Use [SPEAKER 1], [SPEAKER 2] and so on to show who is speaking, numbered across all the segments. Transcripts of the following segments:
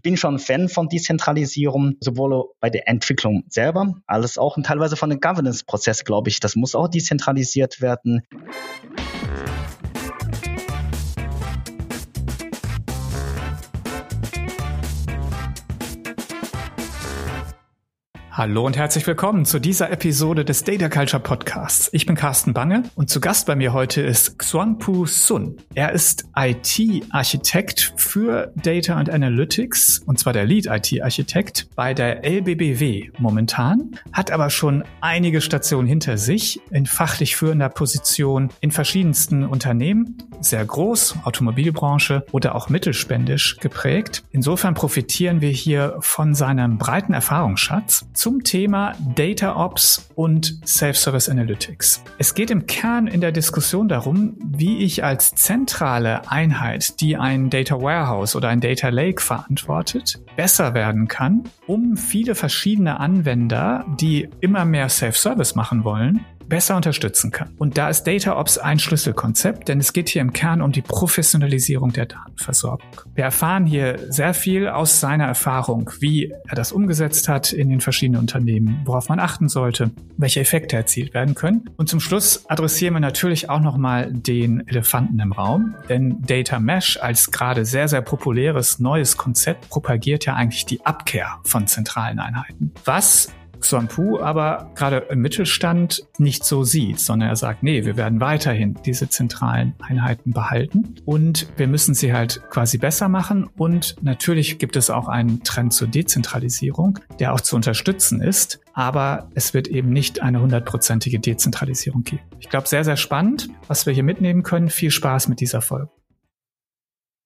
[SPEAKER 1] Ich bin schon Fan von Dezentralisierung, sowohl bei der Entwicklung selber, als auch teilweise von den Governance-Prozess, glaube ich. Das muss auch dezentralisiert werden.
[SPEAKER 2] Hallo und herzlich willkommen zu dieser Episode des Data Culture Podcasts. Ich bin Carsten Bange und zu Gast bei mir heute ist Xuanpu Sun. Er ist IT-Architekt für Data and Analytics und zwar der Lead IT-Architekt bei der LBBW momentan, hat aber schon einige Stationen hinter sich in fachlich führender Position in verschiedensten Unternehmen, sehr groß, Automobilbranche oder auch mittelspändisch geprägt. Insofern profitieren wir hier von seinem breiten Erfahrungsschatz. Zu zum Thema Data Ops und Self-Service Analytics. Es geht im Kern in der Diskussion darum, wie ich als zentrale Einheit, die ein Data Warehouse oder ein Data Lake verantwortet, besser werden kann, um viele verschiedene Anwender, die immer mehr Self-Service machen wollen, besser unterstützen kann. Und da ist DataOps ein Schlüsselkonzept, denn es geht hier im Kern um die Professionalisierung der Datenversorgung. Wir erfahren hier sehr viel aus seiner Erfahrung, wie er das umgesetzt hat in den verschiedenen Unternehmen, worauf man achten sollte, welche Effekte erzielt werden können. Und zum Schluss adressieren wir natürlich auch nochmal den Elefanten im Raum, denn Data Mesh als gerade sehr, sehr populäres neues Konzept propagiert ja eigentlich die Abkehr von zentralen Einheiten. Was Xuanpu aber gerade im Mittelstand nicht so sieht, sondern er sagt, nee, wir werden weiterhin diese zentralen Einheiten behalten und wir müssen sie halt quasi besser machen und natürlich gibt es auch einen Trend zur Dezentralisierung, der auch zu unterstützen ist, aber es wird eben nicht eine hundertprozentige Dezentralisierung geben. Ich glaube, sehr, sehr spannend, was wir hier mitnehmen können. Viel Spaß mit dieser Folge.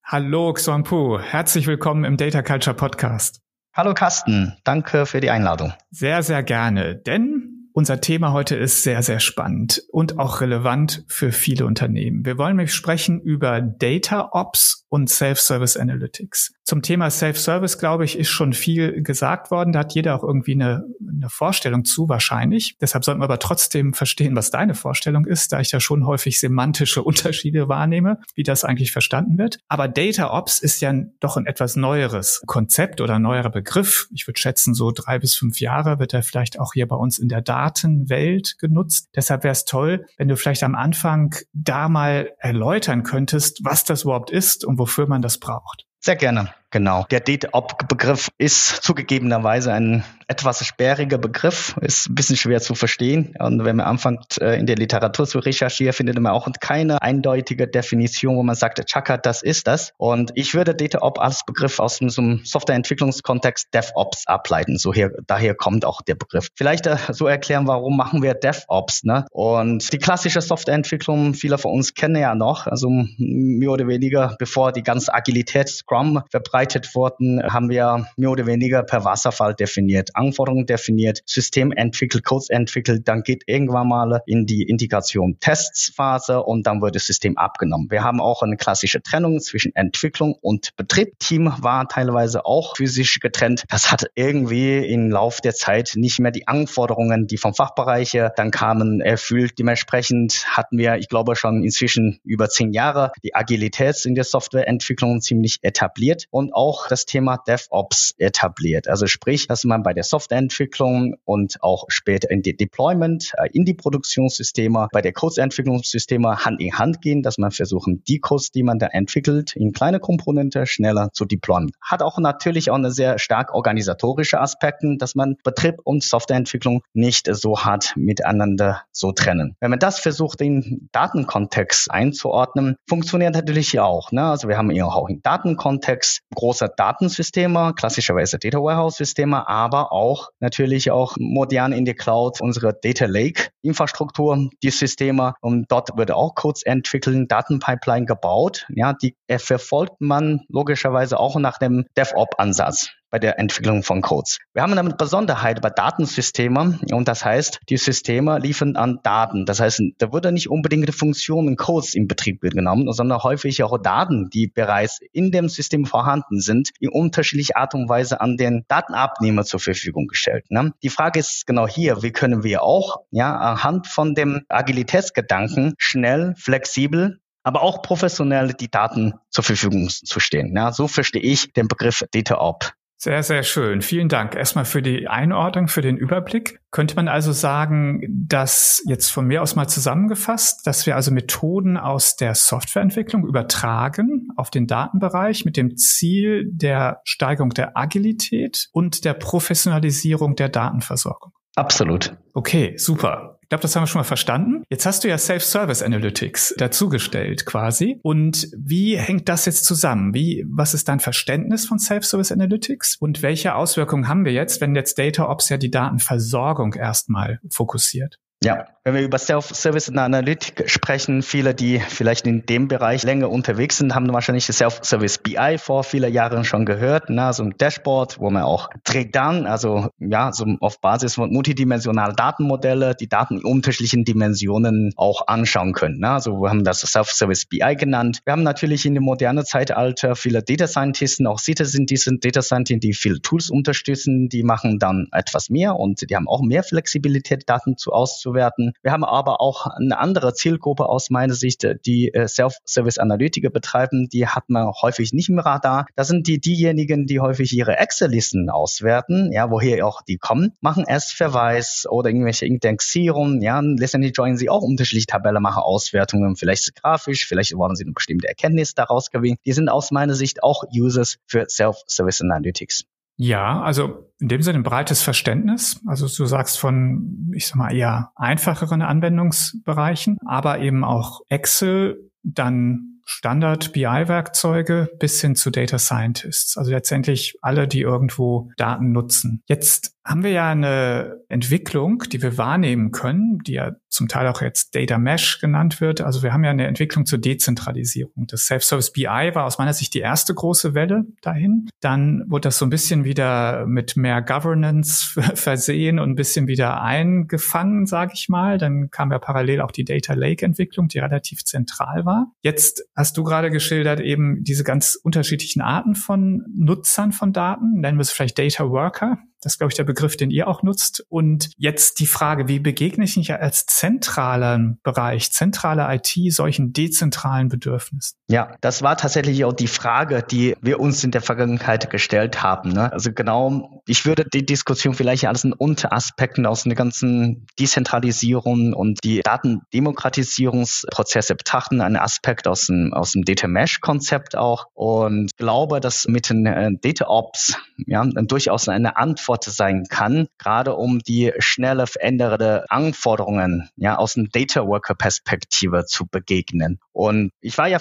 [SPEAKER 2] Hallo Xuanpu, herzlich willkommen im Data Culture Podcast.
[SPEAKER 1] Hallo Carsten, danke für die Einladung.
[SPEAKER 2] Sehr, sehr gerne, denn unser Thema heute ist sehr, sehr spannend und auch relevant für viele Unternehmen. Wir wollen nämlich sprechen über Data Ops und Self-Service Analytics. Zum Thema Self-Service, glaube ich, ist schon viel gesagt worden. Da hat jeder auch irgendwie eine, eine Vorstellung zu, wahrscheinlich. Deshalb sollten wir aber trotzdem verstehen, was deine Vorstellung ist, da ich da schon häufig semantische Unterschiede wahrnehme, wie das eigentlich verstanden wird. Aber Data Ops ist ja doch ein etwas neueres Konzept oder neuerer Begriff. Ich würde schätzen, so drei bis fünf Jahre wird er vielleicht auch hier bei uns in der Datenwelt genutzt. Deshalb wäre es toll, wenn du vielleicht am Anfang da mal erläutern könntest, was das überhaupt ist und wofür man das braucht.
[SPEAKER 1] Sehr gerne. Genau. Der DATE-Op-Begriff ist zugegebenerweise ein etwas sperriger Begriff, ist ein bisschen schwer zu verstehen. Und wenn man anfängt, äh, in der Literatur zu recherchieren, findet man auch keine eindeutige Definition, wo man sagt, Chaka, das ist das. Und ich würde DataOps als Begriff aus einem Softwareentwicklungskontext DevOps ableiten. So hier, daher kommt auch der Begriff. Vielleicht äh, so erklären, warum machen wir DevOps, ne? Und die klassische Softwareentwicklung, viele von uns kennen ja noch, also mehr oder weniger, bevor die ganze Agilität Scrum verbreitet vorbereitet wurden, haben wir mehr oder weniger per Wasserfall definiert, Anforderungen definiert, System entwickelt, Codes entwickelt, dann geht irgendwann mal in die Integration Testsphase und dann wird das System abgenommen. Wir haben auch eine klassische Trennung zwischen Entwicklung und Betrieb. Team war teilweise auch physisch getrennt. Das hat irgendwie im Lauf der Zeit nicht mehr die Anforderungen, die vom Fachbereich dann kamen, erfüllt. Dementsprechend hatten wir, ich glaube, schon inzwischen über zehn Jahre die Agilität in der Softwareentwicklung ziemlich etabliert und auch das Thema DevOps etabliert. Also sprich, dass man bei der Softwareentwicklung und auch später in die Deployment, äh, in die Produktionssysteme, bei der Codeentwicklungssysteme Hand in Hand gehen, dass man versuchen, die Codes, die man da entwickelt, in kleine Komponente schneller zu deployen. Hat auch natürlich auch eine sehr stark organisatorische Aspekte, dass man Betrieb und Softwareentwicklung nicht so hart miteinander so trennen. Wenn man das versucht, den Datenkontext einzuordnen, funktioniert natürlich auch. Ne? Also wir haben hier auch im Datenkontext großer Datensysteme, klassischerweise Data Warehouse Systeme, aber auch natürlich auch modern in die Cloud unsere Data Lake Infrastruktur, die Systeme und dort wird auch Codes entwickeln, Datenpipeline gebaut. Ja, die verfolgt man logischerweise auch nach dem DevOps Ansatz bei der Entwicklung von Codes. Wir haben eine Besonderheit bei Datensystemen und das heißt, die Systeme liefern an Daten. Das heißt, da wurde nicht unbedingt Funktionen Codes in Betrieb genommen, sondern häufig auch Daten, die bereits in dem System vorhanden sind, in unterschiedlicher Art und Weise an den Datenabnehmer zur Verfügung gestellt. Ne? Die Frage ist genau hier, wie können wir auch ja, anhand von dem Agilitätsgedanken schnell, flexibel aber auch professionell die Daten zur Verfügung zu stehen. Ja, so verstehe ich den Begriff Data Op.
[SPEAKER 2] Sehr, sehr schön. Vielen Dank erstmal für die Einordnung, für den Überblick. Könnte man also sagen, dass jetzt von mir aus mal zusammengefasst, dass wir also Methoden aus der Softwareentwicklung übertragen auf den Datenbereich mit dem Ziel der Steigerung der Agilität und der Professionalisierung der Datenversorgung?
[SPEAKER 1] Absolut.
[SPEAKER 2] Okay, super. Ich glaube, das haben wir schon mal verstanden. Jetzt hast du ja Self-Service Analytics dazugestellt quasi. Und wie hängt das jetzt zusammen? Wie, was ist dein Verständnis von Self-Service Analytics? Und welche Auswirkungen haben wir jetzt, wenn jetzt Data Ops ja die Datenversorgung erstmal fokussiert?
[SPEAKER 1] Ja, wenn wir über Self-Service und Analytik sprechen, viele, die vielleicht in dem Bereich länger unterwegs sind, haben wahrscheinlich Self-Service BI vor vielen Jahren schon gehört, ne? so ein Dashboard, wo man auch trägt dann, also ja, so auf Basis von multidimensionalen Datenmodelle, die Daten in unterschiedlichen Dimensionen auch anschauen können. Ne? Also wir haben das Self-Service BI genannt. Wir haben natürlich in dem modernen Zeitalter viele Data Scientisten, auch Citizen, die sind Data Scientisten, die viele Tools unterstützen, die machen dann etwas mehr und die haben auch mehr Flexibilität, Daten zu auszuwählen werden. Wir haben aber auch eine andere Zielgruppe aus meiner Sicht, die äh, Self-Service-Analytiker betreiben. Die hat man häufig nicht im Radar. Das sind die diejenigen, die häufig ihre Excel-Listen auswerten, ja, woher auch die kommen, machen S-Verweis oder irgendwelche Indexierungen, ja, letztendlich joinen sie auch unterschiedliche Tabellen, machen Auswertungen, vielleicht grafisch, vielleicht wollen sie eine bestimmte Erkenntnis daraus gewinnen. Die sind aus meiner Sicht auch Users für Self-Service Analytics.
[SPEAKER 2] Ja, also in dem Sinne ein breites Verständnis. Also du sagst von, ich sag mal, eher einfacheren Anwendungsbereichen, aber eben auch Excel, dann Standard-BI-Werkzeuge bis hin zu Data Scientists. Also letztendlich alle, die irgendwo Daten nutzen. Jetzt haben wir ja eine Entwicklung, die wir wahrnehmen können, die ja zum Teil auch jetzt Data Mesh genannt wird. Also wir haben ja eine Entwicklung zur Dezentralisierung. Das Self-Service BI war aus meiner Sicht die erste große Welle dahin. Dann wurde das so ein bisschen wieder mit mehr Governance versehen und ein bisschen wieder eingefangen, sage ich mal. Dann kam ja parallel auch die Data Lake Entwicklung, die relativ zentral war. Jetzt hast du gerade geschildert eben diese ganz unterschiedlichen Arten von Nutzern von Daten. Nennen wir es vielleicht Data Worker das ist, glaube ich, der Begriff, den ihr auch nutzt. Und jetzt die Frage, wie begegne ich mich als zentralen Bereich, zentrale IT solchen dezentralen Bedürfnissen?
[SPEAKER 1] Ja, das war tatsächlich auch die Frage, die wir uns in der Vergangenheit gestellt haben. Ne? Also genau, ich würde die Diskussion vielleicht als einen Unteraspekten aus der ganzen Dezentralisierung und die Datendemokratisierungsprozesse betrachten, einen Aspekt aus dem, aus dem Data Mesh Konzept auch und glaube, dass mit den äh, Data Ops ja, durchaus eine Antwort Antwort sein kann, gerade um die schnelle veränderte Anforderungen ja, aus dem Data Worker Perspektive zu begegnen. Und ich war ja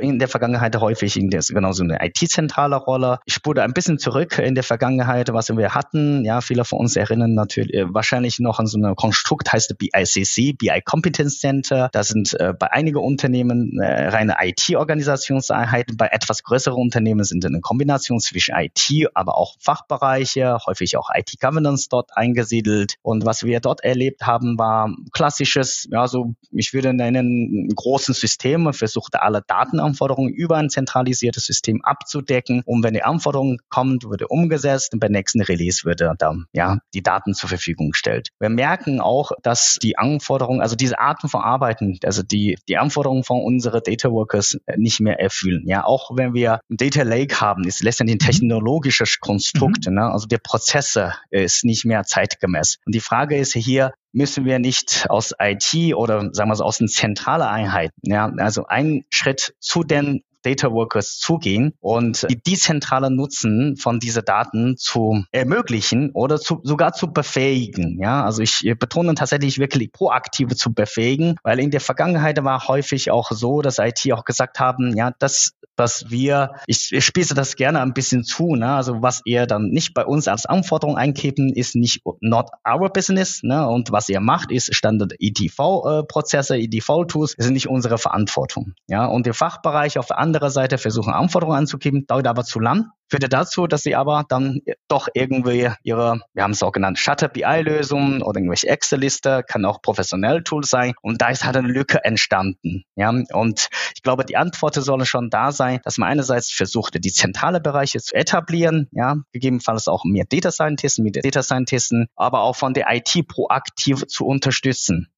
[SPEAKER 1] in der Vergangenheit häufig in der, genau so eine IT-zentrale Rolle. Ich spule ein bisschen zurück in der Vergangenheit, was wir hatten. Ja, viele von uns erinnern natürlich äh, wahrscheinlich noch an so ein Konstrukt, heißt BICC, BI Competence Center. Das sind äh, bei einigen Unternehmen äh, reine IT-Organisationseinheiten. Bei etwas größeren Unternehmen sind eine Kombination zwischen IT, aber auch Fachbereiche, häufig natürlich auch IT-Governance dort eingesiedelt. Und was wir dort erlebt haben, war klassisches, ja, so, ich würde nennen, großen System, versuchte alle Datenanforderungen über ein zentralisiertes System abzudecken. Und wenn die Anforderung kommt, würde umgesetzt und beim nächsten Release würde dann, ja, die Daten zur Verfügung gestellt. Wir merken auch, dass die Anforderungen, also diese Arten von Arbeiten, also die, die Anforderungen von unseren Data Workers nicht mehr erfüllen. Ja, auch wenn wir ein Data Lake haben, ist letztendlich ein mhm. technologisches Konstrukt, mhm. ne? also der Prozess Prozesse ist nicht mehr zeitgemäß. Und die Frage ist hier, müssen wir nicht aus IT oder sagen wir so aus einer zentralen Einheit, ja, also einen Schritt zu den Data Workers zugehen und die dezentrale Nutzen von diesen Daten zu ermöglichen oder zu, sogar zu befähigen. Ja, also ich betone tatsächlich wirklich proaktive zu befähigen, weil in der Vergangenheit war häufig auch so, dass IT auch gesagt haben, ja, das was wir, ich, ich spieße das gerne ein bisschen zu, ne? also was ihr dann nicht bei uns als Anforderung einkippen, ist nicht not our business ne? und was ihr macht, ist Standard EDV-Prozesse, äh, EDV-Tools, sind nicht unsere Verantwortung. Ja? Und der Fachbereich auf der anderen Seite versuchen Anforderungen anzukippen, dauert aber zu lang führte dazu, dass sie aber dann doch irgendwie ihre, wir haben es auch genannt, Shutter BI-Lösungen oder irgendwelche Excel-Liste, kann auch professionell Tool sein. Und da ist halt eine Lücke entstanden. Ja, und ich glaube, die Antworten sollen schon da sein, dass man einerseits versucht, die zentrale Bereiche zu etablieren, ja, gegebenenfalls auch mehr Data Scientisten, mit Data Scientisten, aber auch von der IT proaktiv zu unterstützen.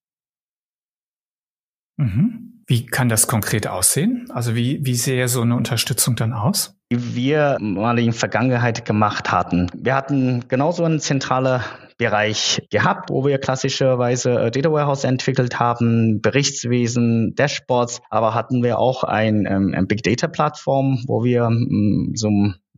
[SPEAKER 2] Mhm. Wie kann das konkret aussehen? Also wie, wie sähe so eine Unterstützung dann aus?
[SPEAKER 1] Wie wir mal in der Vergangenheit gemacht hatten. Wir hatten genauso einen zentralen Bereich gehabt, wo wir klassischerweise äh, Data Warehouse entwickelt haben, Berichtswesen, Dashboards, aber hatten wir auch ein, ähm, ein Big Data Plattform, wo wir ähm, so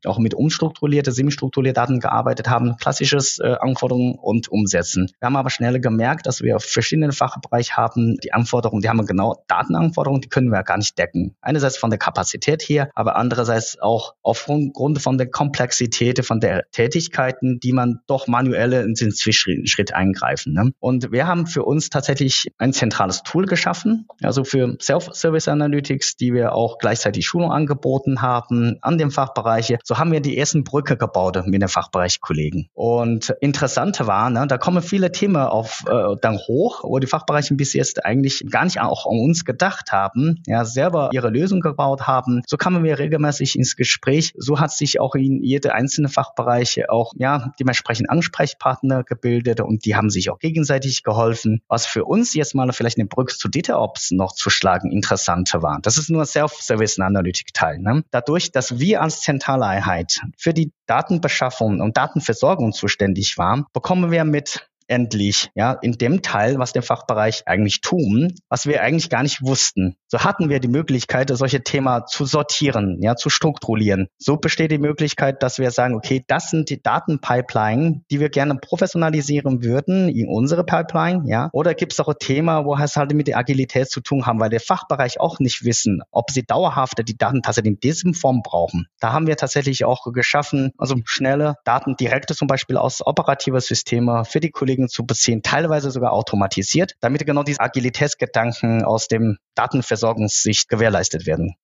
[SPEAKER 1] auch mit unstrukturierte, semi-strukturierte Daten gearbeitet haben, klassisches äh, Anforderungen und Umsetzen. Wir haben aber schnell gemerkt, dass wir verschiedene Fachbereiche haben, die Anforderungen, die haben genau Datenanforderungen, die können wir gar nicht decken. Einerseits von der Kapazität her, aber andererseits auch aufgrund von der Komplexität von der Tätigkeiten, die man doch manuell in den Zwischenschritt eingreifen. Ne? Und wir haben für uns tatsächlich ein zentrales Tool geschaffen, also für Self-Service Analytics, die wir auch gleichzeitig Schulung angeboten haben an den Fachbereiche, so haben wir die ersten Brücke gebaut mit den Fachbereichkollegen. Und interessante war, ne, da kommen viele Themen auf äh, dann hoch, wo die Fachbereiche bis jetzt eigentlich gar nicht auch an uns gedacht haben, ja, selber ihre Lösung gebaut haben. So kamen wir regelmäßig ins Gespräch. So hat sich auch in jede einzelne Fachbereiche auch ja dementsprechend Ansprechpartner gebildet und die haben sich auch gegenseitig geholfen. Was für uns jetzt mal vielleicht eine Brücke zu DataOps noch zu schlagen interessanter war. Das ist nur Self-Service Analytic Teil. Ne? Dadurch, dass wir als zentrale Einheit für die Datenbeschaffung und Datenversorgung zuständig war, bekommen wir mit endlich, ja, in dem Teil, was der Fachbereich eigentlich tun, was wir eigentlich gar nicht wussten. So hatten wir die Möglichkeit, solche Themen zu sortieren, ja, zu strukturieren. So besteht die Möglichkeit, dass wir sagen, okay, das sind die Datenpipeline, die wir gerne professionalisieren würden in unsere Pipeline, ja. Oder gibt es auch ein Thema, wo es halt mit der Agilität zu tun haben, weil der Fachbereich auch nicht wissen, ob sie dauerhaft die Daten tatsächlich in diesem Form brauchen. Da haben wir tatsächlich auch geschaffen, also schnelle Daten direkte zum Beispiel aus operativer Systeme für die Kollegen Kollegen zu beziehen, teilweise sogar automatisiert, damit genau diese Agilitätsgedanken aus dem Datenversorgungssicht gewährleistet werden.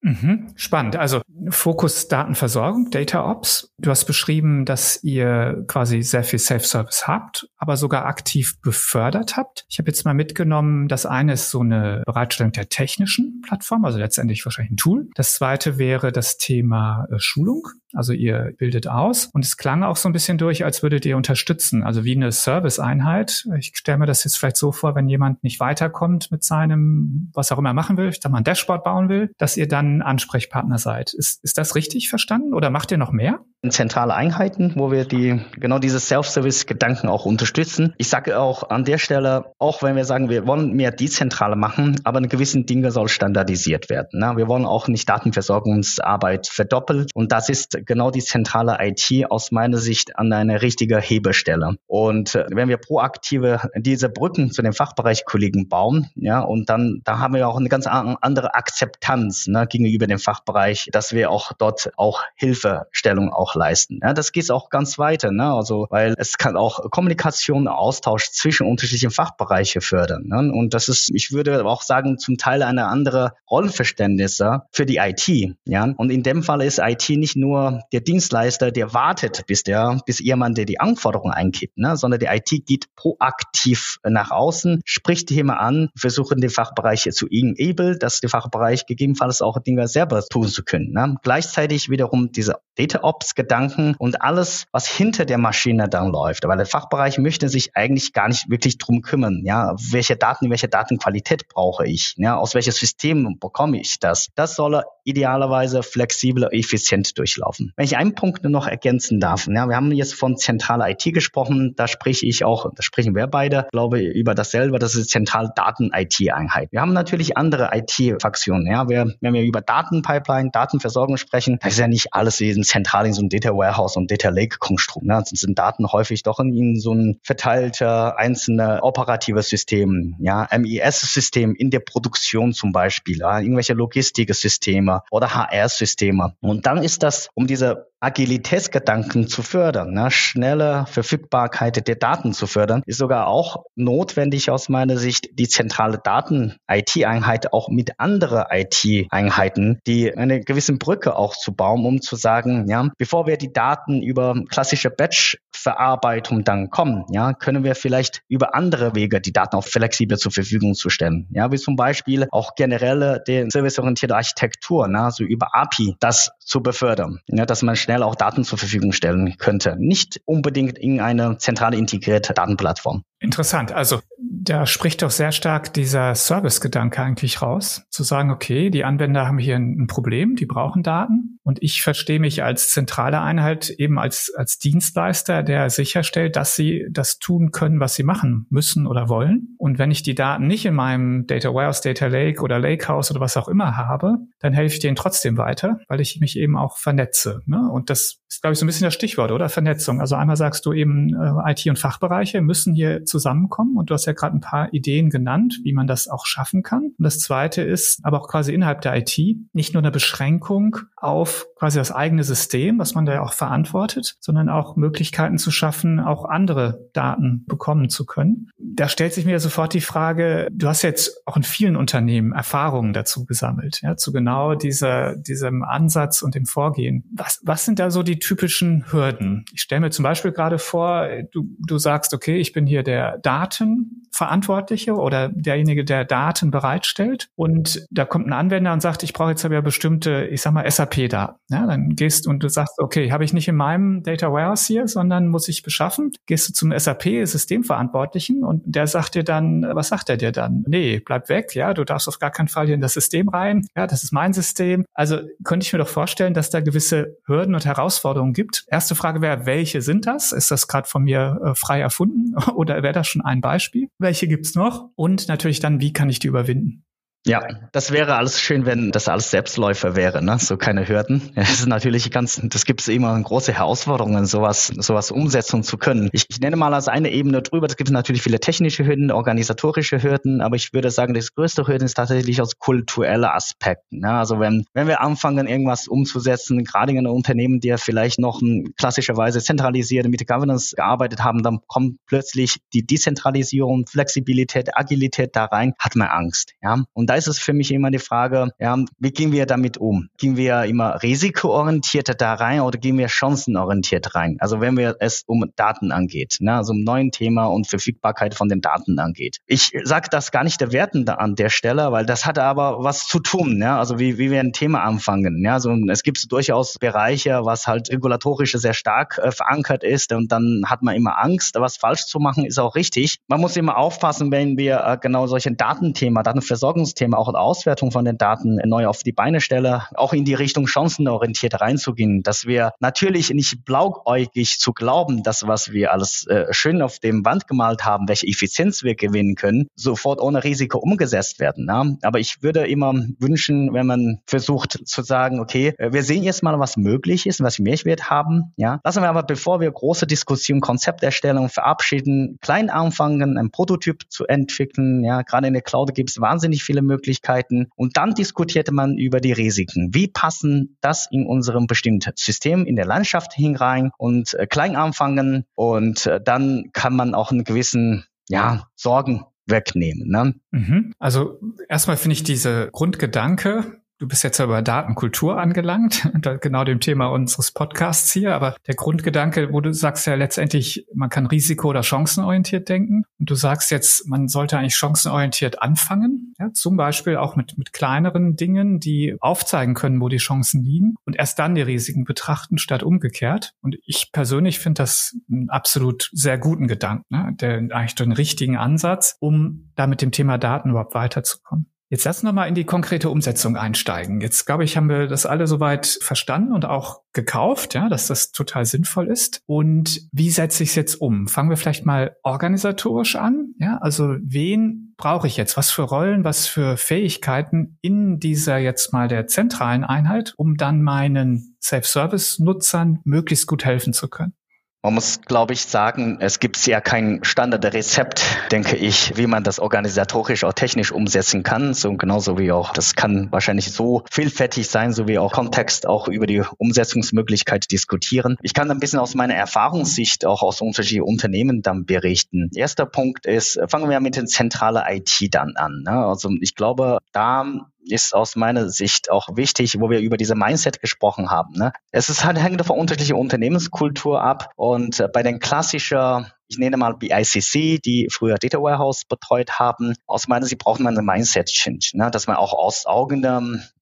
[SPEAKER 2] Mhm, spannend. Also Fokus Datenversorgung, Data Ops. Du hast beschrieben, dass ihr quasi sehr viel Self-Service habt, aber sogar aktiv befördert habt. Ich habe jetzt mal mitgenommen, das eine ist so eine Bereitstellung der technischen Plattform, also letztendlich wahrscheinlich ein Tool. Das zweite wäre das Thema äh, Schulung. Also ihr bildet aus und es klang auch so ein bisschen durch, als würdet ihr unterstützen, also wie eine Serviceeinheit. Ich stelle mir das jetzt vielleicht so vor, wenn jemand nicht weiterkommt mit seinem, was auch immer machen will, ich sag mal ein Dashboard bauen will, dass ihr dann Ansprechpartner seid. Ist, ist das richtig verstanden oder macht ihr noch mehr?
[SPEAKER 1] zentrale Einheiten, wo wir die genau diese Self-Service-Gedanken auch unterstützen. Ich sage auch an der Stelle, auch wenn wir sagen, wir wollen mehr dezentrale machen, aber eine gewissen Dinge soll standardisiert werden. Ne? Wir wollen auch nicht Datenversorgungsarbeit verdoppeln und das ist genau die zentrale IT aus meiner Sicht an einer richtigen Hebestelle. Und äh, wenn wir proaktive diese Brücken zu den Fachbereichkollegen bauen, ja, und dann da haben wir auch eine ganz andere Akzeptanz ne, gegenüber dem Fachbereich, dass wir auch dort auch Hilfestellung auch leisten. Ja, das geht auch ganz weiter, ne? also weil es kann auch Kommunikation, Austausch zwischen unterschiedlichen Fachbereiche fördern. Ne? Und das ist, ich würde auch sagen, zum Teil eine andere Rollenverständnisse für die IT. Ja? Und in dem Fall ist IT nicht nur der Dienstleister, der wartet, bis der, bis jemand, der die Anforderungen einkippt, ne? sondern die IT geht proaktiv nach außen, spricht Themen an, versuchen die Fachbereiche zu enable, dass der Fachbereich gegebenenfalls auch Dinge selber tun zu können. Ne? Gleichzeitig wiederum diese Data Ops Gedanken und alles, was hinter der Maschine dann läuft. Weil der Fachbereich möchte sich eigentlich gar nicht wirklich drum kümmern. Ja, welche Daten, welche Datenqualität brauche ich? Ja, aus welchem System bekomme ich das? Das soll idealerweise flexibel, effizient durchlaufen. Wenn ich einen Punkt noch ergänzen darf, ja, wir haben jetzt von zentraler IT gesprochen, da spreche ich auch, da sprechen wir beide, glaube ich, über dasselbe, das ist zentrale Daten-IT-Einheit. Wir haben natürlich andere IT-Faktionen, ja, wir, wenn wir über Datenpipeline, Datenversorgung sprechen, das ist ja nicht alles in zentral in so ein Data Warehouse und Data Lake Konstrukt. Ne? Das sind Daten häufig doch in, in so ein verteilter einzelne operatives System, ja, MES-System in der Produktion zum Beispiel, ja? irgendwelche Logistiksysteme oder HR-Systeme. Und dann ist das, um diese Agilitätsgedanken zu fördern, ne? schnelle Verfügbarkeit der Daten zu fördern, ist sogar auch notwendig aus meiner Sicht, die zentrale Daten-IT-Einheit auch mit anderen IT-Einheiten, die eine gewisse Brücke auch zu bauen, um zu sagen, ja, bevor wir die Daten über klassische Batch-Verarbeitung dann kommen, ja, können wir vielleicht über andere Wege die Daten auch flexibel zur Verfügung zu stellen. Ja, wie zum Beispiel auch generelle die serviceorientierte Architektur, ne, also über API das zu befördern, ja, dass man schnell auch Daten zur Verfügung stellen könnte. Nicht unbedingt in eine zentrale integrierte Datenplattform.
[SPEAKER 2] Interessant. Also da spricht doch sehr stark dieser Service-Gedanke eigentlich raus, zu sagen, okay, die Anwender haben hier ein Problem, die brauchen Daten und ich verstehe mich als zentrale Einheit eben als, als Dienstleister, der sicherstellt, dass sie das tun können, was sie machen müssen oder wollen. Und wenn ich die Daten nicht in meinem Data Warehouse, Data Lake oder Lakehouse oder was auch immer habe, dann helfe ich denen trotzdem weiter, weil ich mich eben auch vernetze. Ne? Und das ist, glaube ich, so ein bisschen das Stichwort, oder? Vernetzung. Also einmal sagst du eben, äh, IT und Fachbereiche müssen hier zusammenkommen. Und du hast ja gerade ein paar Ideen genannt, wie man das auch schaffen kann. Und das zweite ist aber auch quasi innerhalb der IT nicht nur eine Beschränkung auf quasi das eigene System, was man da ja auch verantwortet, sondern auch Möglichkeiten zu schaffen, auch andere Daten bekommen zu können. Da stellt sich mir sofort die Frage, du hast jetzt auch in vielen Unternehmen Erfahrungen dazu gesammelt, ja, zu genau dieser, diesem Ansatz und dem Vorgehen. Was, was sind da so die typischen Hürden? Ich stelle mir zum Beispiel gerade vor, du, du sagst, okay, ich bin hier der Datenverantwortliche oder derjenige, der Daten bereitstellt und da kommt ein Anwender und sagt, ich brauche jetzt aber ja bestimmte, ich sag mal, SAP-Daten. Ja, dann gehst und du sagst, okay, habe ich nicht in meinem Data Warehouse hier, sondern muss ich beschaffen. Gehst du zum SAP-Systemverantwortlichen und der sagt dir dann, was sagt er dir dann? Nee, bleib weg, ja, du darfst auf gar keinen Fall hier in das System rein. Ja, das ist mein System. Also könnte ich mir doch vorstellen, dass da gewisse Hürden und Herausforderungen gibt. Erste Frage wäre, welche sind das? Ist das gerade von mir äh, frei erfunden oder wäre das schon ein Beispiel? Welche gibt's noch? Und natürlich dann, wie kann ich die überwinden?
[SPEAKER 1] Ja, das wäre alles schön, wenn das alles Selbstläufer wäre, ne? So keine Hürden. Es ist natürlich ganz, das gibt es immer große Herausforderungen, sowas, sowas umsetzen zu können. Ich, ich nenne mal als eine Ebene drüber, es gibt natürlich viele technische Hürden, organisatorische Hürden, aber ich würde sagen, das größte Hürden ist tatsächlich aus kultureller Aspekten. Ne? Also wenn, wenn wir anfangen, irgendwas umzusetzen, gerade in einem Unternehmen, die ja vielleicht noch klassischerweise zentralisiert mit Governance gearbeitet haben, dann kommt plötzlich die Dezentralisierung, Flexibilität, Agilität da rein, hat man Angst. Ja? Und da ist es für mich immer die Frage, ja, wie gehen wir damit um? Gehen wir immer risikoorientiert da rein oder gehen wir chancenorientiert rein? Also wenn wir es um Daten angeht, ne, also um neuen Thema und Verfügbarkeit von den Daten angeht. Ich sage das gar nicht der Werten an der Stelle, weil das hat aber was zu tun, ja, also wie, wie wir ein Thema anfangen, ja, also es gibt durchaus Bereiche, was halt regulatorisch sehr stark äh, verankert ist und dann hat man immer Angst, was falsch zu machen, ist auch richtig. Man muss immer aufpassen, wenn wir äh, genau solche Datenthema, Datenversorgungsthema Thema auch Auswertung von den Daten neu auf die Beine stelle, auch in die Richtung chancenorientiert reinzugehen, dass wir natürlich nicht blauäugig zu glauben, dass was wir alles äh, schön auf dem Wand gemalt haben, welche Effizienz wir gewinnen können, sofort ohne Risiko umgesetzt werden. Ne? Aber ich würde immer wünschen, wenn man versucht zu sagen, okay, äh, wir sehen jetzt mal, was möglich ist, was wir Mehrwert haben. Ja, lassen wir aber, bevor wir große Diskussionen, Konzepterstellung verabschieden, klein anfangen, ein Prototyp zu entwickeln. Ja, gerade in der Cloud gibt es wahnsinnig viele Möglichkeiten. Und dann diskutierte man über die Risiken. Wie passen das in unserem bestimmten System, in der Landschaft hinein und äh, klein anfangen und äh, dann kann man auch einen gewissen, ja, Sorgen wegnehmen. Ne?
[SPEAKER 2] Mhm. Also erstmal finde ich diese Grundgedanke, Du bist jetzt bei Datenkultur angelangt, genau dem Thema unseres Podcasts hier. Aber der Grundgedanke, wo du sagst ja letztendlich, man kann risiko- oder chancenorientiert denken. Und du sagst jetzt, man sollte eigentlich chancenorientiert anfangen. Ja, zum Beispiel auch mit, mit kleineren Dingen, die aufzeigen können, wo die Chancen liegen. Und erst dann die Risiken betrachten, statt umgekehrt. Und ich persönlich finde das einen absolut sehr guten Gedanken, ne? der eigentlich den richtigen Ansatz, um da mit dem Thema Daten überhaupt weiterzukommen. Jetzt lass uns mal in die konkrete Umsetzung einsteigen. Jetzt glaube ich, haben wir das alle soweit verstanden und auch gekauft, ja, dass das total sinnvoll ist. Und wie setze ich es jetzt um? Fangen wir vielleicht mal organisatorisch an. Ja, also wen brauche ich jetzt? Was für Rollen, was für Fähigkeiten in dieser jetzt mal der zentralen Einheit, um dann meinen Self-Service-Nutzern möglichst gut helfen zu können?
[SPEAKER 1] Man muss, glaube ich, sagen, es gibt ja kein Standardrezept, denke ich, wie man das organisatorisch auch technisch umsetzen kann. So genauso wie auch, das kann wahrscheinlich so vielfältig sein, so wie auch Kontext auch über die Umsetzungsmöglichkeit diskutieren. Ich kann ein bisschen aus meiner Erfahrungssicht auch aus unterschiedlichen Unternehmen dann berichten. Erster Punkt ist, fangen wir mit den zentralen IT dann an. Ne? Also ich glaube, da ist aus meiner Sicht auch wichtig, wo wir über diese Mindset gesprochen haben. Ne? Es ist halt hängt von unterschiedlicher Unternehmenskultur ab und äh, bei den klassischen ich nenne mal BICC, die früher Data Warehouse betreut haben. Aus meiner Sicht braucht man eine Mindset-Change, ne? dass man auch aus Augen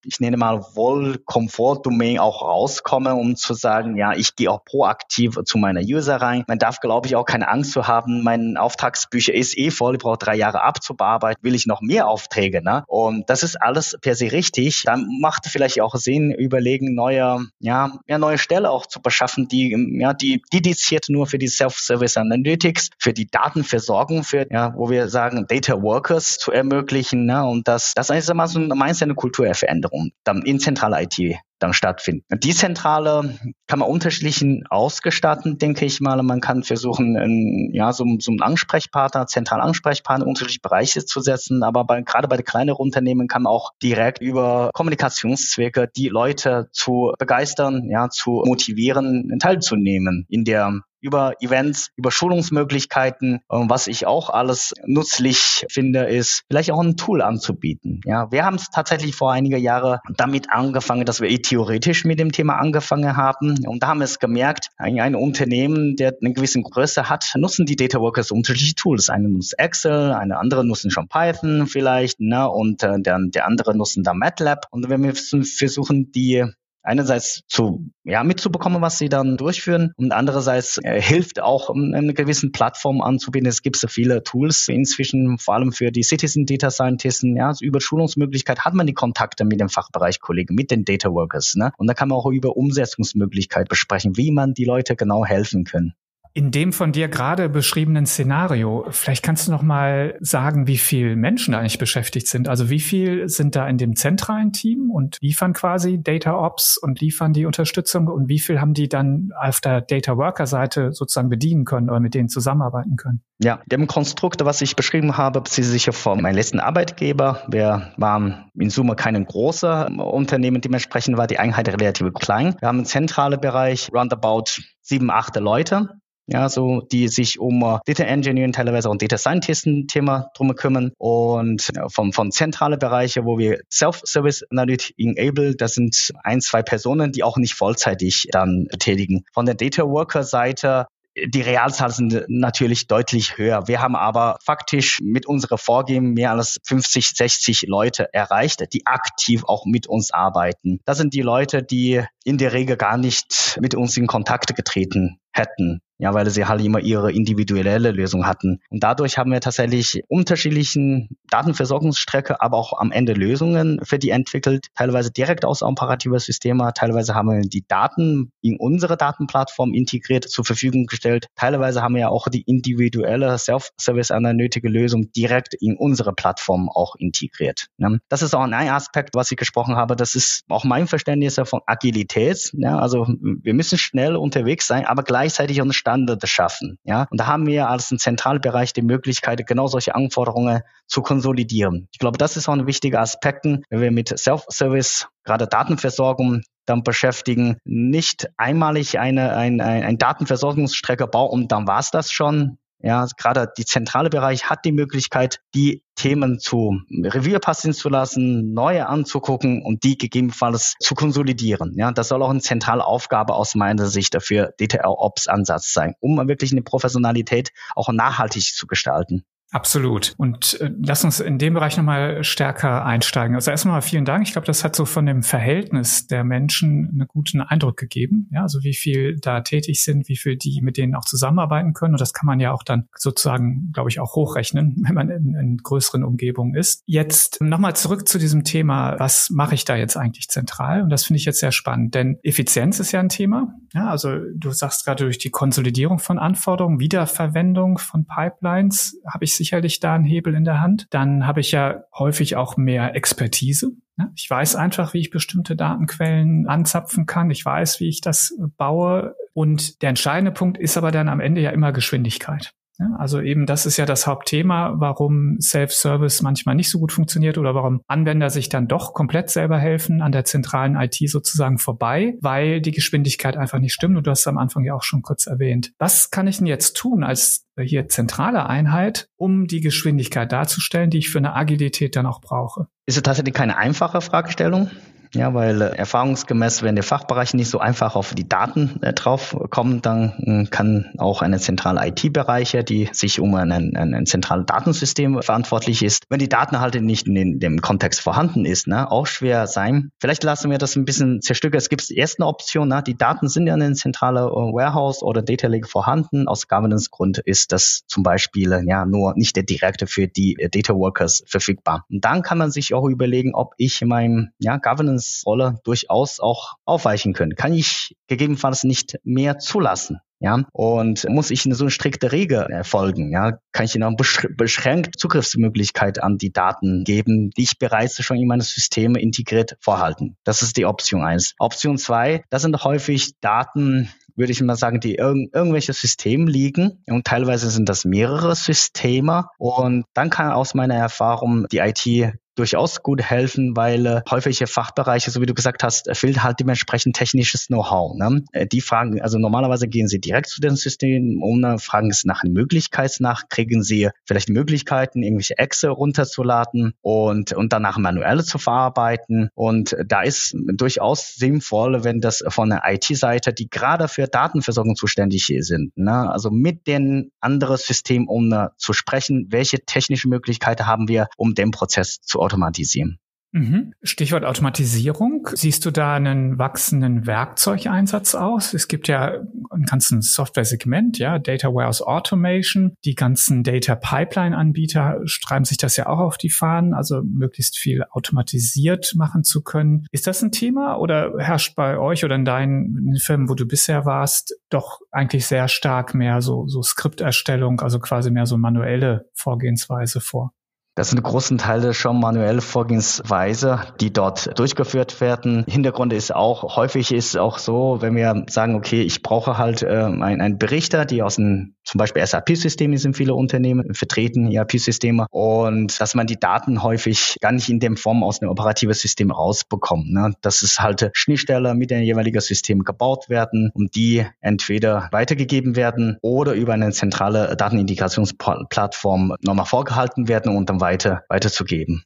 [SPEAKER 1] ich nenne mal wohl Komfort-Domain auch rauskomme, um zu sagen, ja, ich gehe auch proaktiv zu meiner User rein. Man darf, glaube ich, auch keine Angst zu haben, mein Auftragsbücher ist eh voll, ich brauche drei Jahre abzubearbeiten, will ich noch mehr Aufträge. Ne? Und das ist alles per se richtig. Dann macht vielleicht auch Sinn, überlegen, neue, ja, ja, neue Stelle auch zu beschaffen, die, ja, die dediziert nur für die Self-Service Analytics, für die Datenversorgung, für, ja, wo wir sagen, Data Workers zu ermöglichen. Ne? Und das, das ist einmal so eine, eine Kulturveränderung dann in zentrale IT dann stattfinden. Die Zentrale kann man unterschiedlichen ausgestatten, denke ich mal. Man kann versuchen, in, ja, so, so einen Ansprechpartner, zentralen Ansprechpartner, unterschiedliche Bereiche zu setzen. Aber bei, gerade bei den kleineren Unternehmen kann man auch direkt über Kommunikationszwecke die Leute zu begeistern, ja, zu motivieren, teilzunehmen in der über Events, über Schulungsmöglichkeiten. Was ich auch alles nützlich finde, ist vielleicht auch ein Tool anzubieten. Ja, wir haben es tatsächlich vor einiger Jahre damit angefangen, dass wir theoretisch mit dem Thema angefangen haben. Und da haben wir es gemerkt, ein, ein Unternehmen, der eine gewisse Größe hat, nutzen die Data Workers unterschiedliche Tools. Eine nutzt Excel, eine andere nutzen schon Python vielleicht, ne? und äh, der, der andere nutzen da MATLAB. Und wenn wir versuchen, die einerseits zu, ja, mitzubekommen, was sie dann durchführen und andererseits äh, hilft auch, um eine gewissen Plattform anzubieten. Es gibt so viele Tools inzwischen, vor allem für die Citizen Data Scientisten, ja, also über Schulungsmöglichkeit hat man die Kontakte mit dem Fachbereichkollegen, mit den Data Workers, ne? Und da kann man auch über Umsetzungsmöglichkeit besprechen, wie man die Leute genau helfen können.
[SPEAKER 2] In dem von dir gerade beschriebenen Szenario, vielleicht kannst du noch mal sagen, wie viele Menschen eigentlich beschäftigt sind. Also wie viel sind da in dem zentralen Team und liefern quasi Data Ops und liefern die Unterstützung und wie viel haben die dann auf der Data Worker Seite sozusagen bedienen können oder mit denen zusammenarbeiten können?
[SPEAKER 1] Ja, dem Konstrukt, was ich beschrieben habe, bezieht sich von meinem letzten Arbeitgeber. Wir waren in Summe kein großer Unternehmen, dementsprechend war die Einheit relativ klein. Wir haben einen zentralen Bereich, roundabout sieben, acht Leute ja, so die sich um uh, Data Engineering, teilweise auch Data Scientisten Thema drum kümmern und äh, von, von zentrale Bereiche, wo wir Self-Service Analytics enable, das sind ein, zwei Personen, die auch nicht vollzeitig dann betätigen. Von der Data Worker Seite die Realzahlen sind natürlich deutlich höher. Wir haben aber faktisch mit unserer Vorgehen mehr als 50, 60 Leute erreicht, die aktiv auch mit uns arbeiten. Das sind die Leute, die in der Regel gar nicht mit uns in Kontakt getreten hätten ja, weil sie halt immer ihre individuelle Lösung hatten. Und dadurch haben wir tatsächlich unterschiedlichen Datenversorgungsstrecke, aber auch am Ende Lösungen für die entwickelt, teilweise direkt aus operativer Systeme, teilweise haben wir die Daten in unsere Datenplattform integriert zur Verfügung gestellt, teilweise haben wir ja auch die individuelle Self-Service-analytische Lösung direkt in unsere Plattform auch integriert. Ne? Das ist auch ein Aspekt, was ich gesprochen habe, das ist auch mein Verständnis von Agilität. Ne? Also wir müssen schnell unterwegs sein, aber gleichzeitig auch Standards schaffen. Ja? Und da haben wir als ein Zentralbereich die Möglichkeit, genau solche Anforderungen zu konsolidieren. Ich glaube, das ist auch ein wichtiger Aspekt, wenn wir mit Self-Service, gerade Datenversorgung, dann beschäftigen, nicht einmalig eine, ein, ein, ein Datenversorgungsstrecke bauen und dann war's das schon, ja, gerade die zentrale Bereich hat die Möglichkeit, die Themen zu Revier passieren zu lassen, neue anzugucken und die gegebenenfalls zu konsolidieren. Ja, das soll auch eine zentrale Aufgabe aus meiner Sicht dafür DTL Ops Ansatz sein, um wirklich eine Professionalität auch nachhaltig zu gestalten.
[SPEAKER 2] Absolut. Und äh, lass uns in dem Bereich nochmal stärker einsteigen. Also erstmal vielen Dank. Ich glaube, das hat so von dem Verhältnis der Menschen einen guten Eindruck gegeben. Ja, also wie viel da tätig sind, wie viel die mit denen auch zusammenarbeiten können. Und das kann man ja auch dann sozusagen, glaube ich, auch hochrechnen, wenn man in, in größeren Umgebungen ist. Jetzt nochmal zurück zu diesem Thema. Was mache ich da jetzt eigentlich zentral? Und das finde ich jetzt sehr spannend, denn Effizienz ist ja ein Thema. Ja, also du sagst gerade durch die Konsolidierung von Anforderungen, Wiederverwendung von Pipelines habe ich sicherlich da einen Hebel in der Hand. Dann habe ich ja häufig auch mehr Expertise. Ich weiß einfach, wie ich bestimmte Datenquellen anzapfen kann. Ich weiß, wie ich das baue. Und der entscheidende Punkt ist aber dann am Ende ja immer Geschwindigkeit. Also eben das ist ja das Hauptthema, warum Self-Service manchmal nicht so gut funktioniert oder warum Anwender sich dann doch komplett selber helfen an der zentralen IT sozusagen vorbei, weil die Geschwindigkeit einfach nicht stimmt. Und du hast es am Anfang ja auch schon kurz erwähnt. Was kann ich denn jetzt tun als hier zentrale Einheit, um die Geschwindigkeit darzustellen, die ich für eine Agilität dann auch brauche?
[SPEAKER 1] Ist es tatsächlich keine einfache Fragestellung? Ja, weil äh, erfahrungsgemäß, wenn der Fachbereich nicht so einfach auf die Daten äh, drauf kommt, dann äh, kann auch eine zentrale IT-Bereiche, die sich um ein, ein, ein zentrales Datensystem verantwortlich ist, wenn die Daten halt nicht in den, dem Kontext vorhanden ist, ne, auch schwer sein. Vielleicht lassen wir das ein bisschen zerstückeln. Es gibt die erste Option, ne, die Daten sind ja in einem zentralen äh, Warehouse oder Data Lake vorhanden. Aus Governance-Grund ist das zum Beispiel äh, ja nur nicht der direkte für die Data Workers verfügbar. Und dann kann man sich auch überlegen, ob ich mein ja, Governance Rolle durchaus auch aufweichen können. Kann ich gegebenenfalls nicht mehr zulassen? Ja, und muss ich eine so eine strikte Regel folgen? Ja, kann ich ihnen auch beschränkt Zugriffsmöglichkeit an die Daten geben, die ich bereits schon in meine Systeme integriert vorhalten? Das ist die Option eins. Option zwei, das sind häufig Daten, würde ich mal sagen, die irg irgendwelche Systeme liegen und teilweise sind das mehrere Systeme und dann kann aus meiner Erfahrung die IT durchaus gut helfen, weil äh, häufige Fachbereiche, so wie du gesagt hast, fehlt halt dementsprechend technisches Know-how. Ne? Äh, die fragen, also normalerweise gehen sie direkt zu den Systemen um, ne, fragen sie nach einer Möglichkeit nach, kriegen sie vielleicht Möglichkeiten, irgendwelche Excel runterzuladen und, und danach manuell zu verarbeiten. Und da ist durchaus sinnvoll, wenn das von der IT-Seite, die gerade für Datenversorgung zuständig sind, ne? also mit den anderen Systemen um ne, zu sprechen, welche technische Möglichkeiten haben wir, um den Prozess zu automatisieren.
[SPEAKER 2] Mhm. Stichwort Automatisierung. Siehst du da einen wachsenden Werkzeugeinsatz aus? Es gibt ja einen ganzen Software-Segment, ja, Data Warehouse Automation. Die ganzen Data Pipeline-Anbieter schreiben sich das ja auch auf die Fahnen, also möglichst viel automatisiert machen zu können. Ist das ein Thema oder herrscht bei euch oder in deinen Firmen, wo du bisher warst, doch eigentlich sehr stark mehr so, so Skripterstellung, also quasi mehr so manuelle Vorgehensweise vor?
[SPEAKER 1] Das sind großen Teile schon manuelle Vorgehensweise, die dort durchgeführt werden. Hintergrund ist auch, häufig ist auch so, wenn wir sagen, okay, ich brauche halt äh, einen, einen Berichter, die aus einem zum Beispiel SAP-Systeme sind viele Unternehmen vertreten, ERP-Systeme, und dass man die Daten häufig gar nicht in dem Form aus einem operativen System rausbekommt. Ne? Dass es halt Schnittstelle mit dem jeweiligen System gebaut werden und die entweder weitergegeben werden oder über eine zentrale Datenintegrationsplattform nochmal vorgehalten werden und dann weiter, weiterzugeben.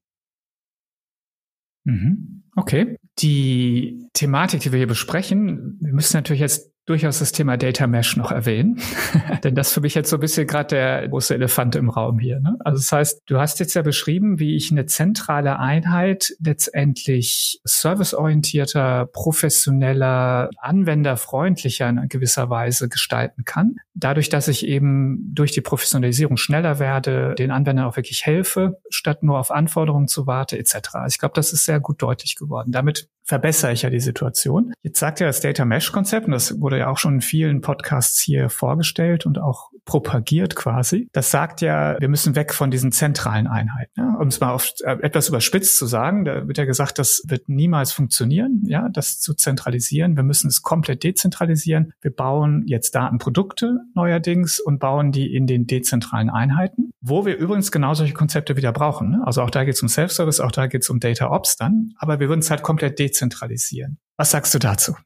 [SPEAKER 2] Mhm. Okay. Die Thematik, die wir hier besprechen, wir müssen natürlich jetzt durchaus das Thema Data Mesh noch erwähnen, denn das ist für mich jetzt so ein bisschen gerade der große Elefant im Raum hier. Ne? Also das heißt, du hast jetzt ja beschrieben, wie ich eine zentrale Einheit letztendlich serviceorientierter, professioneller, anwenderfreundlicher in gewisser Weise gestalten kann. Dadurch, dass ich eben durch die Professionalisierung schneller werde, den Anwendern auch wirklich helfe, statt nur auf Anforderungen zu warten etc. Also ich glaube, das ist sehr gut deutlich geworden. Damit verbessere ich ja die Situation. Jetzt sagt ja das Data Mesh Konzept, und das wurde ja auch schon in vielen Podcasts hier vorgestellt und auch propagiert quasi. Das sagt ja, wir müssen weg von diesen zentralen Einheiten. Ja? Um es mal auf, äh, etwas überspitzt zu sagen, da wird ja gesagt, das wird niemals funktionieren, ja, das zu zentralisieren. Wir müssen es komplett dezentralisieren. Wir bauen jetzt Datenprodukte neuerdings und bauen die in den dezentralen Einheiten, wo wir übrigens genau solche Konzepte wieder brauchen. Ne? Also auch da geht es um Self-Service, auch da geht es um Data Ops dann, aber wir würden es halt komplett dezentralisieren dezentralisieren. Was sagst du dazu?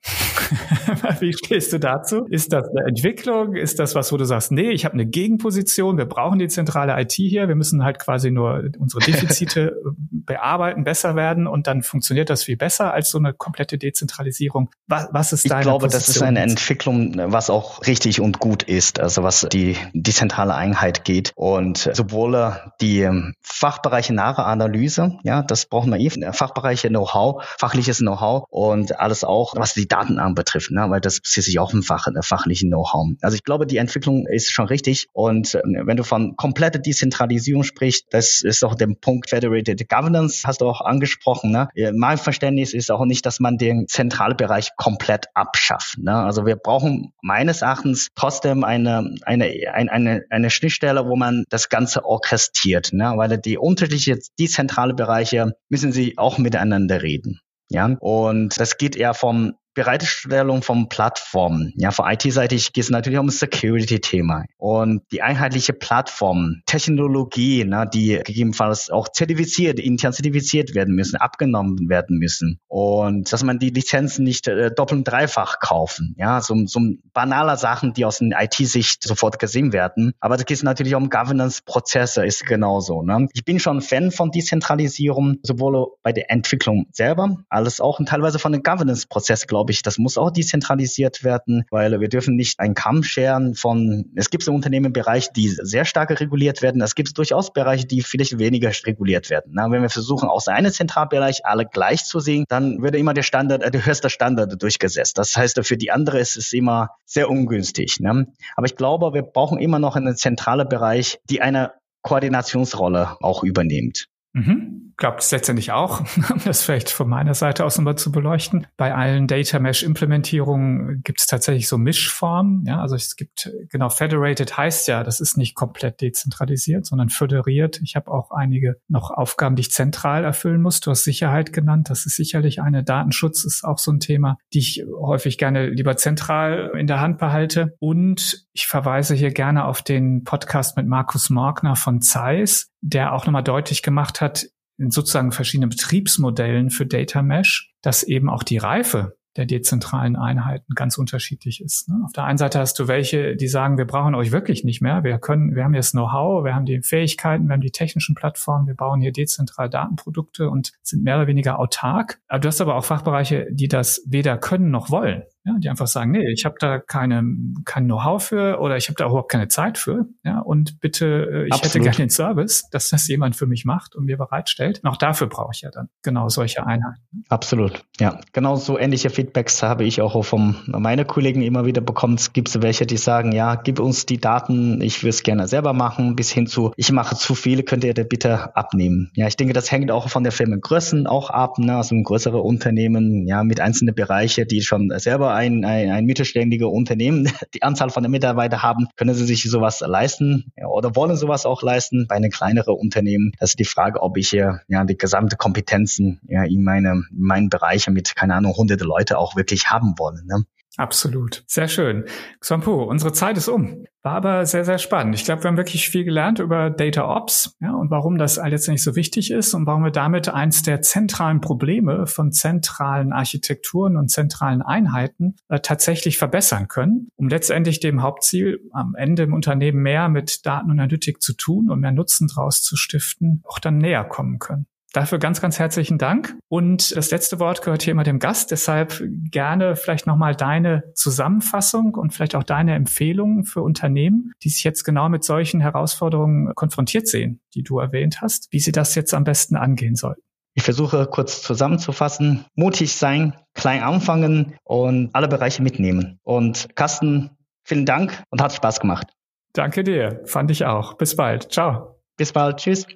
[SPEAKER 2] Wie stehst du dazu? Ist das eine Entwicklung? Ist das was, wo du sagst, nee, ich habe eine Gegenposition, wir brauchen die zentrale IT hier, wir müssen halt quasi nur unsere Defizite bearbeiten, besser werden und dann funktioniert das viel besser als so eine komplette Dezentralisierung. Was, was ist deine
[SPEAKER 1] Ich glaube,
[SPEAKER 2] Position
[SPEAKER 1] das ist eine Entwicklung, was auch richtig und gut ist, also was die, die zentrale Einheit geht und sowohl die Fachbereiche nahe Analyse, ja, das brauchen wir eben, Fachbereiche Know-how, fachliches Know-how und alles auch, was die Daten anbetrifft, ne? weil das bezieht sich auf ein Fach, äh, fachlichen Know-how. Also ich glaube, die Entwicklung ist schon richtig. Und äh, wenn du von kompletter Dezentralisierung sprichst, das ist auch der Punkt Federated Governance, hast du auch angesprochen. Ne? Mein Verständnis ist auch nicht, dass man den Zentralbereich komplett abschafft. Ne? Also wir brauchen meines Erachtens trotzdem eine, eine, eine, eine, eine Schnittstelle, wo man das Ganze orchestriert, ne? weil die unterschiedlichen dezentrale Bereiche müssen sie auch miteinander reden. Ja, und das geht eher vom Bereitstellung von Plattformen. Ja, von IT-seitig geht es natürlich um Security-Thema. Und die einheitliche Plattform, Technologie, na, die gegebenenfalls auch zertifiziert, intern zertifiziert werden müssen, abgenommen werden müssen. Und dass man die Lizenzen nicht äh, doppelt und dreifach kaufen. Ja, so, so banaler Sachen, die aus der IT-Sicht sofort gesehen werden. Aber da geht es natürlich um Governance-Prozesse, ist genauso. Ne? Ich bin schon Fan von Dezentralisierung, sowohl bei der Entwicklung selber, als auch teilweise von den Governance-Prozessen, glaube ich. Das muss auch dezentralisiert werden, weil wir dürfen nicht einen Kamm scheren von, es gibt so Unternehmenbereiche, die sehr stark reguliert werden. Es gibt durchaus Bereiche, die vielleicht weniger reguliert werden. Na, wenn wir versuchen, aus einem Zentralbereich alle gleich zu sehen, dann würde immer der Standard, äh, der höchste Standard durchgesetzt. Das heißt, für die andere ist es immer sehr ungünstig. Ne? Aber ich glaube, wir brauchen immer noch einen zentralen Bereich, die eine Koordinationsrolle auch übernimmt.
[SPEAKER 2] Mhm glaube es letztendlich auch, um das vielleicht von meiner Seite aus nochmal zu beleuchten. Bei allen Data Mesh Implementierungen gibt es tatsächlich so Mischformen. Ja, also es gibt genau Federated heißt ja, das ist nicht komplett dezentralisiert, sondern föderiert. Ich habe auch einige noch Aufgaben, die ich zentral erfüllen muss. Du hast Sicherheit genannt. Das ist sicherlich eine. Datenschutz ist auch so ein Thema, die ich häufig gerne lieber zentral in der Hand behalte. Und ich verweise hier gerne auf den Podcast mit Markus Morgner von Zeiss, der auch nochmal deutlich gemacht hat, in sozusagen verschiedenen Betriebsmodellen für Data Mesh, dass eben auch die Reife der dezentralen Einheiten ganz unterschiedlich ist. Ne? Auf der einen Seite hast du welche, die sagen, wir brauchen euch wirklich nicht mehr. Wir können, wir haben jetzt Know-how, wir haben die Fähigkeiten, wir haben die technischen Plattformen, wir bauen hier dezentral Datenprodukte und sind mehr oder weniger autark. Aber du hast aber auch Fachbereiche, die das weder können noch wollen. Ja, die einfach sagen, nee, ich habe da keine, kein Know-how für oder ich habe da überhaupt keine Zeit für. Ja, und bitte, äh, ich Absolut. hätte gerne den Service, dass das jemand für mich macht und mir bereitstellt. Und auch dafür brauche ich ja dann genau solche Einheiten.
[SPEAKER 1] Absolut. Ja, genau so ähnliche Feedbacks habe ich auch von meinen Kollegen immer wieder bekommen. Es gibt welche, die sagen, ja, gib uns die Daten, ich will es gerne selber machen, bis hin zu, ich mache zu viele, könnt ihr da bitte abnehmen. Ja, ich denke, das hängt auch von der Firmengrößen auch ab. Ne? Also größere Unternehmen, ja, mit einzelnen Bereiche, die schon selber ein, ein, ein mittelständiger Unternehmen die Anzahl von Mitarbeitern haben, können sie sich sowas leisten oder wollen sowas auch leisten. Bei einem kleineren Unternehmen, das ist die Frage, ob ich hier ja die gesamte Kompetenzen ja in meine in meinen Bereichen mit keine Ahnung hunderte Leute auch wirklich haben wollen. Ne?
[SPEAKER 2] Absolut. Sehr schön. Xampu, unsere Zeit ist um. War aber sehr, sehr spannend. Ich glaube, wir haben wirklich viel gelernt über Data Ops ja, und warum das letztendlich so wichtig ist und warum wir damit eins der zentralen Probleme von zentralen Architekturen und zentralen Einheiten äh, tatsächlich verbessern können, um letztendlich dem Hauptziel, am Ende im Unternehmen mehr mit Daten und Analytik zu tun und mehr Nutzen draus zu stiften, auch dann näher kommen können. Dafür ganz, ganz herzlichen Dank. Und das letzte Wort gehört hier immer dem Gast. Deshalb gerne vielleicht nochmal deine Zusammenfassung und vielleicht auch deine Empfehlungen für Unternehmen, die sich jetzt genau mit solchen Herausforderungen konfrontiert sehen, die du erwähnt hast, wie sie das jetzt am besten angehen sollten.
[SPEAKER 1] Ich versuche kurz zusammenzufassen. Mutig sein, klein anfangen und alle Bereiche mitnehmen. Und Carsten, vielen Dank und hat Spaß gemacht.
[SPEAKER 2] Danke dir. Fand ich auch. Bis bald. Ciao.
[SPEAKER 1] Bis bald. Tschüss.